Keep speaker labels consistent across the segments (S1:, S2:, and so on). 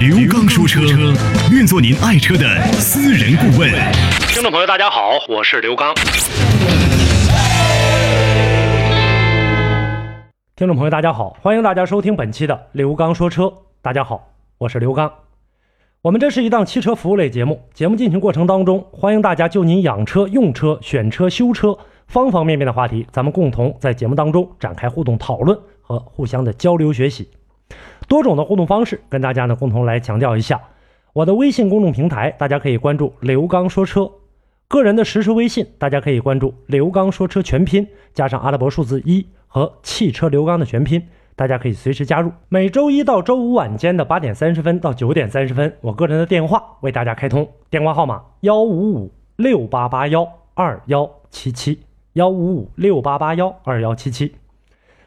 S1: 刘刚说车，愿做您爱车的私人顾问。
S2: 听众朋友，大家好，我是刘刚。
S3: 听众朋友，大家好，欢迎大家收听本期的刘刚说车。大家好，我是刘刚。我们这是一档汽车服务类节目，节目进行过程当中，欢迎大家就您养车、用车、选车、修车方方面面的话题，咱们共同在节目当中展开互动讨论和互相的交流学习。多种的互动方式，跟大家呢共同来强调一下。我的微信公众平台，大家可以关注刘刚说车；个人的实时微信，大家可以关注刘刚说车全拼加上阿拉伯数字一和汽车刘刚的全拼。大家可以随时加入。每周一到周五晚间的八点三十分到九点三十分，我个人的电话为大家开通，电话号码幺五五六八八幺二幺七七幺五五六八八幺二幺七七。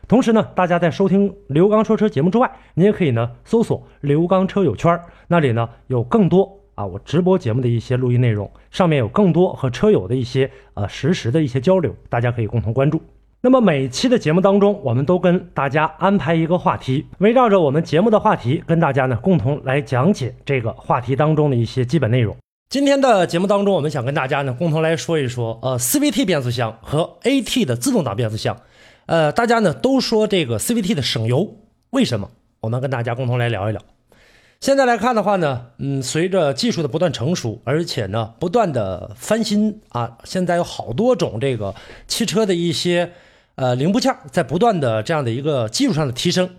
S3: 同时呢，大家在收听刘刚说车节目之外，你也可以呢搜索刘刚车友圈，那里呢有更多啊我直播节目的一些录音内容，上面有更多和车友的一些呃实时的一些交流，大家可以共同关注。那么每期的节目当中，我们都跟大家安排一个话题，围绕着我们节目的话题，跟大家呢共同来讲解这个话题当中的一些基本内容。今天的节目当中，我们想跟大家呢共同来说一说，呃，CVT 变速箱和 AT 的自动挡变速箱。呃，大家呢都说这个 CVT 的省油，为什么？我们跟大家共同来聊一聊。现在来看的话呢，嗯，随着技术的不断成熟，而且呢不断的翻新啊，现在有好多种这个汽车的一些。呃，零部件在不断的这样的一个技术上的提升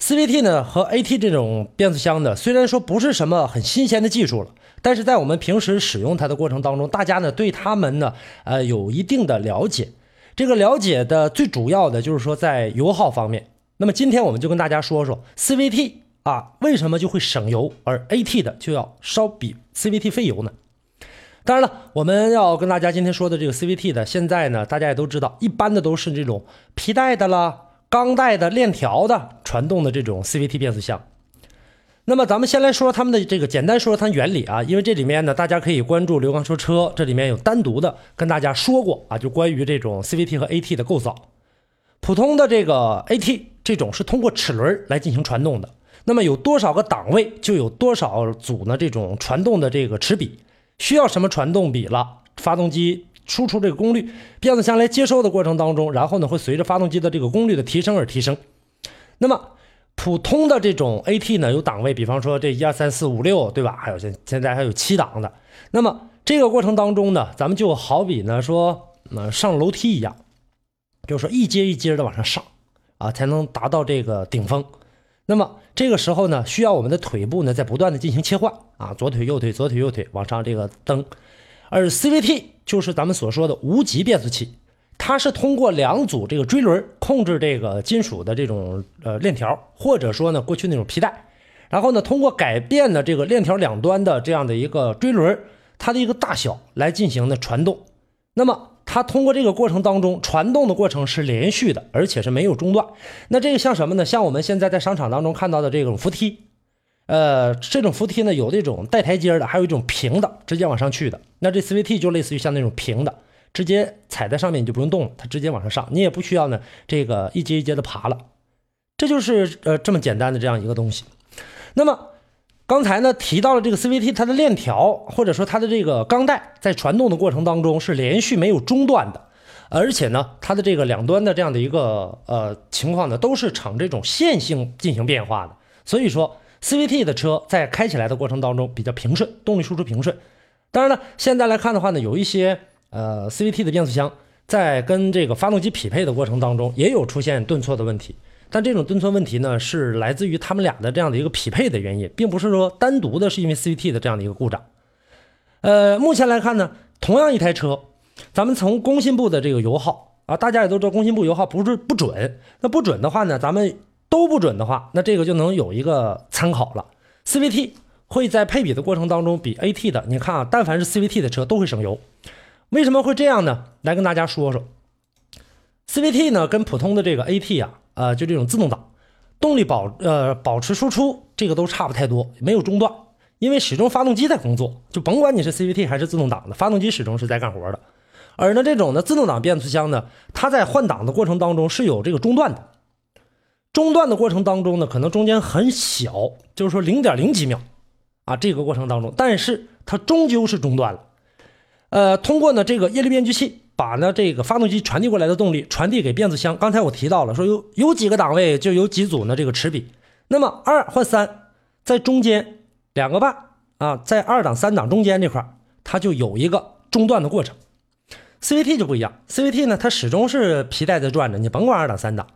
S3: ，CVT 呢和 AT 这种变速箱呢，虽然说不是什么很新鲜的技术了，但是在我们平时使用它的过程当中，大家呢对它们呢，呃，有一定的了解。这个了解的最主要的就是说在油耗方面。那么今天我们就跟大家说说 CVT 啊为什么就会省油，而 AT 的就要稍比 CVT 费油呢？当然了，我们要跟大家今天说的这个 CVT 的，现在呢，大家也都知道，一般的都是这种皮带的啦、钢带的、链条的传动的这种 CVT 变速箱。那么咱们先来说说它们的这个简单说说它原理啊，因为这里面呢，大家可以关注刘刚说车，这里面有单独的跟大家说过啊，就关于这种 CVT 和 AT 的构造。普通的这个 AT 这种是通过齿轮来进行传动的，那么有多少个档位，就有多少组呢这种传动的这个齿比。需要什么传动比了？发动机输出这个功率，变速箱来接收的过程当中，然后呢会随着发动机的这个功率的提升而提升。那么普通的这种 AT 呢有档位，比方说这一二三四五六，对吧？还有现现在还有七档的。那么这个过程当中呢，咱们就好比呢说，呃上楼梯一样，就是说一阶一阶的往上上啊，才能达到这个顶峰。那么这个时候呢，需要我们的腿部呢在不断的进行切换啊，左腿右腿，左腿右腿往上这个蹬。而 CVT 就是咱们所说的无级变速器，它是通过两组这个锥轮控制这个金属的这种呃链条，或者说呢过去那种皮带，然后呢通过改变的这个链条两端的这样的一个锥轮，它的一个大小来进行的传动。那么它通过这个过程当中传动的过程是连续的，而且是没有中断。那这个像什么呢？像我们现在在商场当中看到的这种扶梯，呃，这种扶梯呢有这种带台阶的，还有一种平的，直接往上去的。那这 CVT 就类似于像那种平的，直接踩在上面你就不用动了，它直接往上上，你也不需要呢这个一阶一阶的爬了。这就是呃这么简单的这样一个东西。那么。刚才呢提到了这个 CVT，它的链条或者说它的这个钢带在传动的过程当中是连续没有中断的，而且呢它的这个两端的这样的一个呃情况呢都是呈这种线性进行变化的，所以说 CVT 的车在开起来的过程当中比较平顺，动力输出平顺。当然了，现在来看的话呢，有一些呃 CVT 的变速箱在跟这个发动机匹配的过程当中也有出现顿挫的问题。但这种顿挫问题呢，是来自于他们俩的这样的一个匹配的原因，并不是说单独的是因为 CVT 的这样的一个故障。呃，目前来看呢，同样一台车，咱们从工信部的这个油耗啊，大家也都知道工信部油耗不是不准，那不准的话呢，咱们都不准的话，那这个就能有一个参考了。CVT 会在配比的过程当中比 AT 的，你看啊，但凡是 CVT 的车都会省油。为什么会这样呢？来跟大家说说，CVT 呢跟普通的这个 AT 啊，呃，就这种自动挡，动力保呃保持输出这个都差不太多，没有中断，因为始终发动机在工作，就甭管你是 CVT 还是自动挡的，发动机始终是在干活的。而呢这种的自动挡变速箱呢，它在换挡的过程当中是有这个中断的，中断的过程当中呢，可能中间很小，就是说零点零几秒啊，这个过程当中，但是它终究是中断了。呃，通过呢这个液力变矩器把呢这个发动机传递过来的动力传递给变速箱。刚才我提到了，说有有几个档位就有几组呢这个齿比。那么二换三，在中间两个半啊，在二档三档中间这块它就有一个中断的过程。CVT 就不一样，CVT 呢它始终是皮带在转着，你甭管二档三档。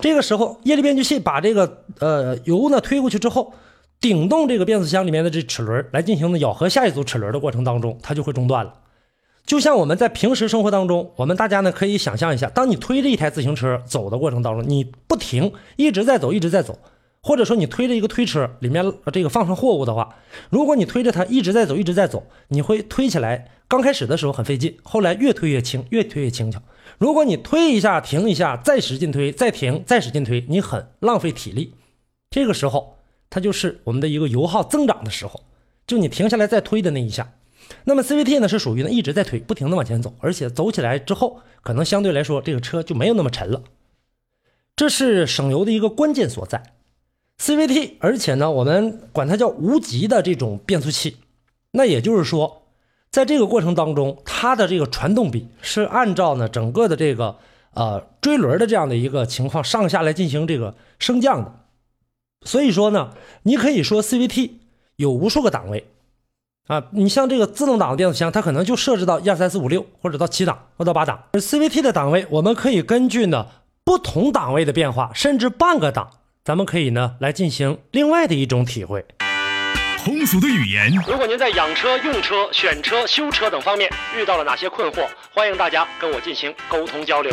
S3: 这个时候液力变矩器把这个呃油呢推过去之后。顶动这个变速箱里面的这齿轮来进行的咬合下一组齿轮的过程当中，它就会中断了。就像我们在平时生活当中，我们大家呢可以想象一下，当你推着一台自行车走的过程当中，你不停一直在走，一直在走，或者说你推着一个推车里面这个放上货物的话，如果你推着它一直在走，一直在走，你会推起来，刚开始的时候很费劲，后来越推越轻，越推越轻巧。如果你推一下，停一下，再使劲推，再停，再使劲推，你很浪费体力。这个时候。它就是我们的一个油耗增长的时候，就你停下来再推的那一下。那么 CVT 呢是属于呢一直在推，不停的往前走，而且走起来之后，可能相对来说这个车就没有那么沉了。这是省油的一个关键所在。CVT，而且呢我们管它叫无级的这种变速器，那也就是说，在这个过程当中，它的这个传动比是按照呢整个的这个呃追轮的这样的一个情况上下来进行这个升降的。所以说呢，你可以说 CVT 有无数个档位啊，你像这个自动挡的变速箱，它可能就设置到一二三四五六，或者到七档或到八档。而 CVT 的档位，我们可以根据呢不同档位的变化，甚至半个档，咱们可以呢来进行另外的一种体会。
S1: 通俗的语言。
S2: 如果您在养车、用车、选车、修车等方面遇到了哪些困惑，欢迎大家跟我进行沟通交流。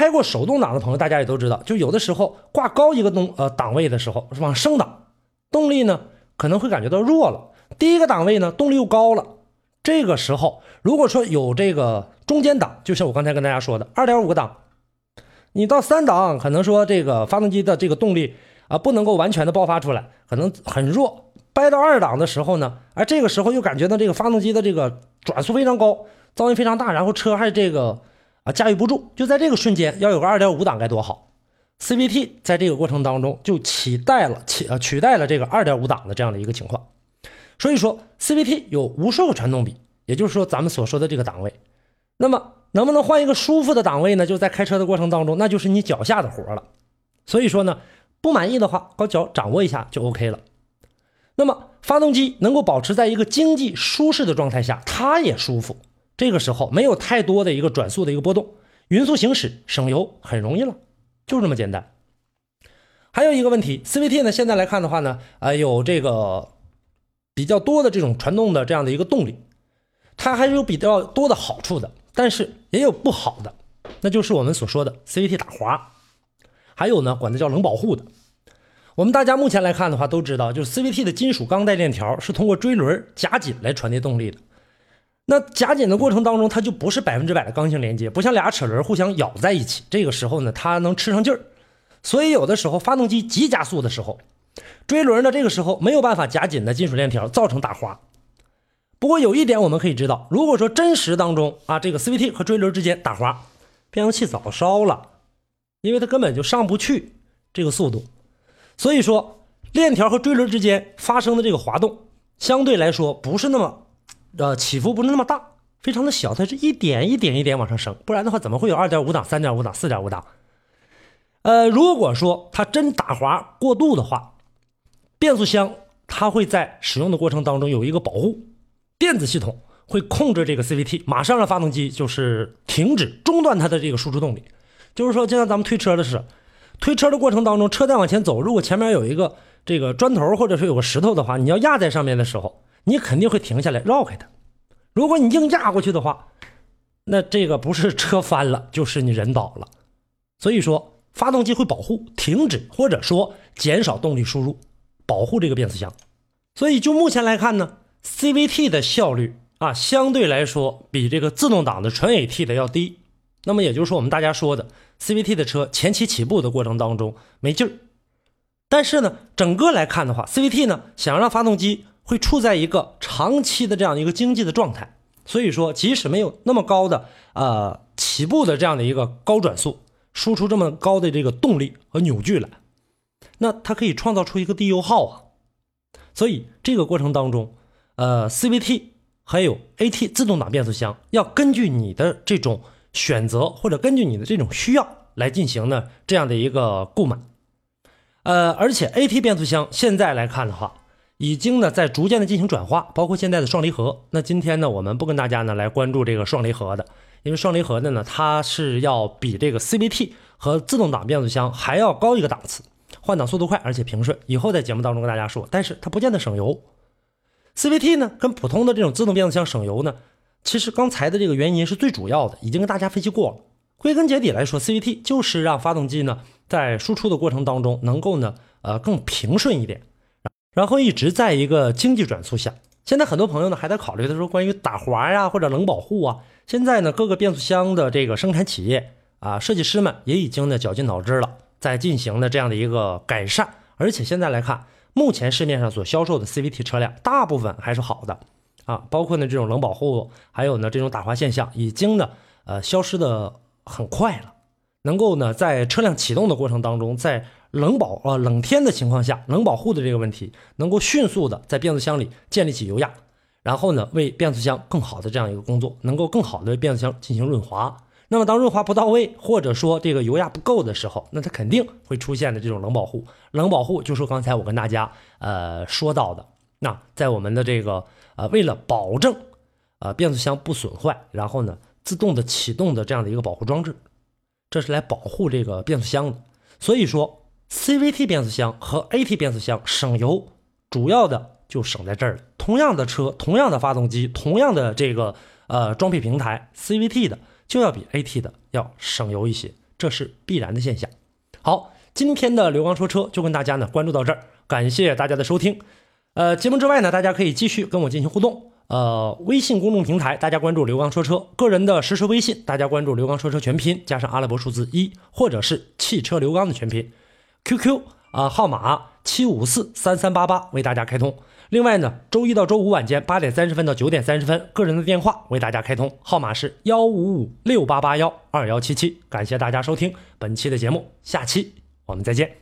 S3: 开过手动挡的朋友，大家也都知道，就有的时候挂高一个动呃档位的时候，是往升档，动力呢可能会感觉到弱了。第一个档位呢动力又高了，这个时候如果说有这个中间档，就像我刚才跟大家说的二点五个档，你到三档可能说这个发动机的这个动力啊不能够完全的爆发出来，可能很弱。掰到二档的时候呢，而这个时候又感觉到这个发动机的这个转速非常高，噪音非常大，然后车还这个。啊，驾驭不住，就在这个瞬间，要有个二点五档该多好！CVT 在这个过程当中就取代了取呃取代了这个二点五档的这样的一个情况。所以说，CVT 有无数个传动比，也就是说咱们所说的这个档位。那么能不能换一个舒服的档位呢？就在开车的过程当中，那就是你脚下的活了。所以说呢，不满意的话，把脚掌握一下就 OK 了。那么发动机能够保持在一个经济舒适的状态下，它也舒服。这个时候没有太多的一个转速的一个波动，匀速行驶省油很容易了，就这么简单。还有一个问题，CVT 呢现在来看的话呢，啊有这个比较多的这种传动的这样的一个动力，它还是有比较多的好处的，但是也有不好的，那就是我们所说的 CVT 打滑，还有呢管它叫冷保护的。我们大家目前来看的话都知道，就是 CVT 的金属钢带链条是通过追轮夹紧来传递动力的。那夹紧的过程当中，它就不是百分之百的刚性连接，不像俩齿轮互相咬在一起。这个时候呢，它能吃上劲儿，所以有的时候发动机急加速的时候，锥轮呢这个时候没有办法夹紧的金属链条，造成打滑。不过有一点我们可以知道，如果说真实当中啊，这个 CVT 和锥轮之间打滑，变速器早烧了，因为它根本就上不去这个速度。所以说，链条和锥轮之间发生的这个滑动，相对来说不是那么。呃，起伏不是那么大，非常的小，它是一点一点一点往上升，不然的话怎么会有二点五档、三点五档、四点五档？呃，如果说它真打滑过度的话，变速箱它会在使用的过程当中有一个保护电子系统，会控制这个 CVT，马上让发动机就是停止中断它的这个输出动力。就是说，就像咱们推车的是，推车的过程当中，车在往前走，如果前面有一个这个砖头或者是有个石头的话，你要压在上面的时候，你肯定会停下来绕开它。如果你硬压过去的话，那这个不是车翻了，就是你人倒了。所以说，发动机会保护、停止或者说减少动力输入，保护这个变速箱。所以就目前来看呢，CVT 的效率啊，相对来说比这个自动挡的纯 AT 的要低。那么也就是说，我们大家说的 CVT 的车前期起步的过程当中没劲儿。但是呢，整个来看的话，CVT 呢想让发动机会处在一个长期的这样一个经济的状态。所以说，即使没有那么高的呃起步的这样的一个高转速，输出这么高的这个动力和扭矩来，那它可以创造出一个低油耗啊。所以这个过程当中，呃，CVT 还有 AT 自动挡变速箱要根据你的这种选择或者根据你的这种需要来进行呢这样的一个购买。呃，而且 AT 变速箱现在来看的话，已经呢在逐渐的进行转化，包括现在的双离合。那今天呢，我们不跟大家呢来关注这个双离合的，因为双离合的呢，它是要比这个 CVT 和自动挡变速箱还要高一个档次。换挡速度快，而且平顺。以后在节目当中跟大家说，但是它不见得省油。CVT 呢，跟普通的这种自动变速箱省油呢，其实刚才的这个原因是最主要的，已经跟大家分析过了。归根结底来说，CVT 就是让发动机呢在输出的过程当中能够呢呃更平顺一点，然后一直在一个经济转速下。现在很多朋友呢还在考虑的说关于打滑呀或者冷保护啊，现在呢各个变速箱的这个生产企业啊设计师们也已经呢绞尽脑汁了。在进行的这样的一个改善，而且现在来看，目前市面上所销售的 CVT 车辆大部分还是好的啊，包括呢这种冷保护，还有呢这种打滑现象，已经呢呃消失的很快了，能够呢在车辆启动的过程当中，在冷保呃冷天的情况下，冷保护的这个问题能够迅速的在变速箱里建立起油压，然后呢为变速箱更好的这样一个工作，能够更好的为变速箱进行润滑。那么，当润滑不到位，或者说这个油压不够的时候，那它肯定会出现的这种冷保护。冷保护就是刚才我跟大家呃说到的，那在我们的这个呃为了保证呃变速箱不损坏，然后呢自动的启动的这样的一个保护装置，这是来保护这个变速箱的。所以说，CVT 变速箱和 AT 变速箱省油，主要的就省在这儿了。同样的车，同样的发动机，同样的这个呃装配平台，CVT 的。就要比 AT 的要省油一些，这是必然的现象。好，今天的刘刚说车就跟大家呢关注到这儿，感谢大家的收听。呃，节目之外呢，大家可以继续跟我进行互动。呃，微信公众平台大家关注刘刚说车，个人的实时微信大家关注刘刚说车全拼加上阿拉伯数字一，或者是汽车刘刚的全拼。QQ 啊号码七五四三三八八为大家开通。另外呢，周一到周五晚间八点三十分到九点三十分，个人的电话为大家开通，号码是幺五五六八八幺二幺七七。感谢大家收听本期的节目，下期我们再见。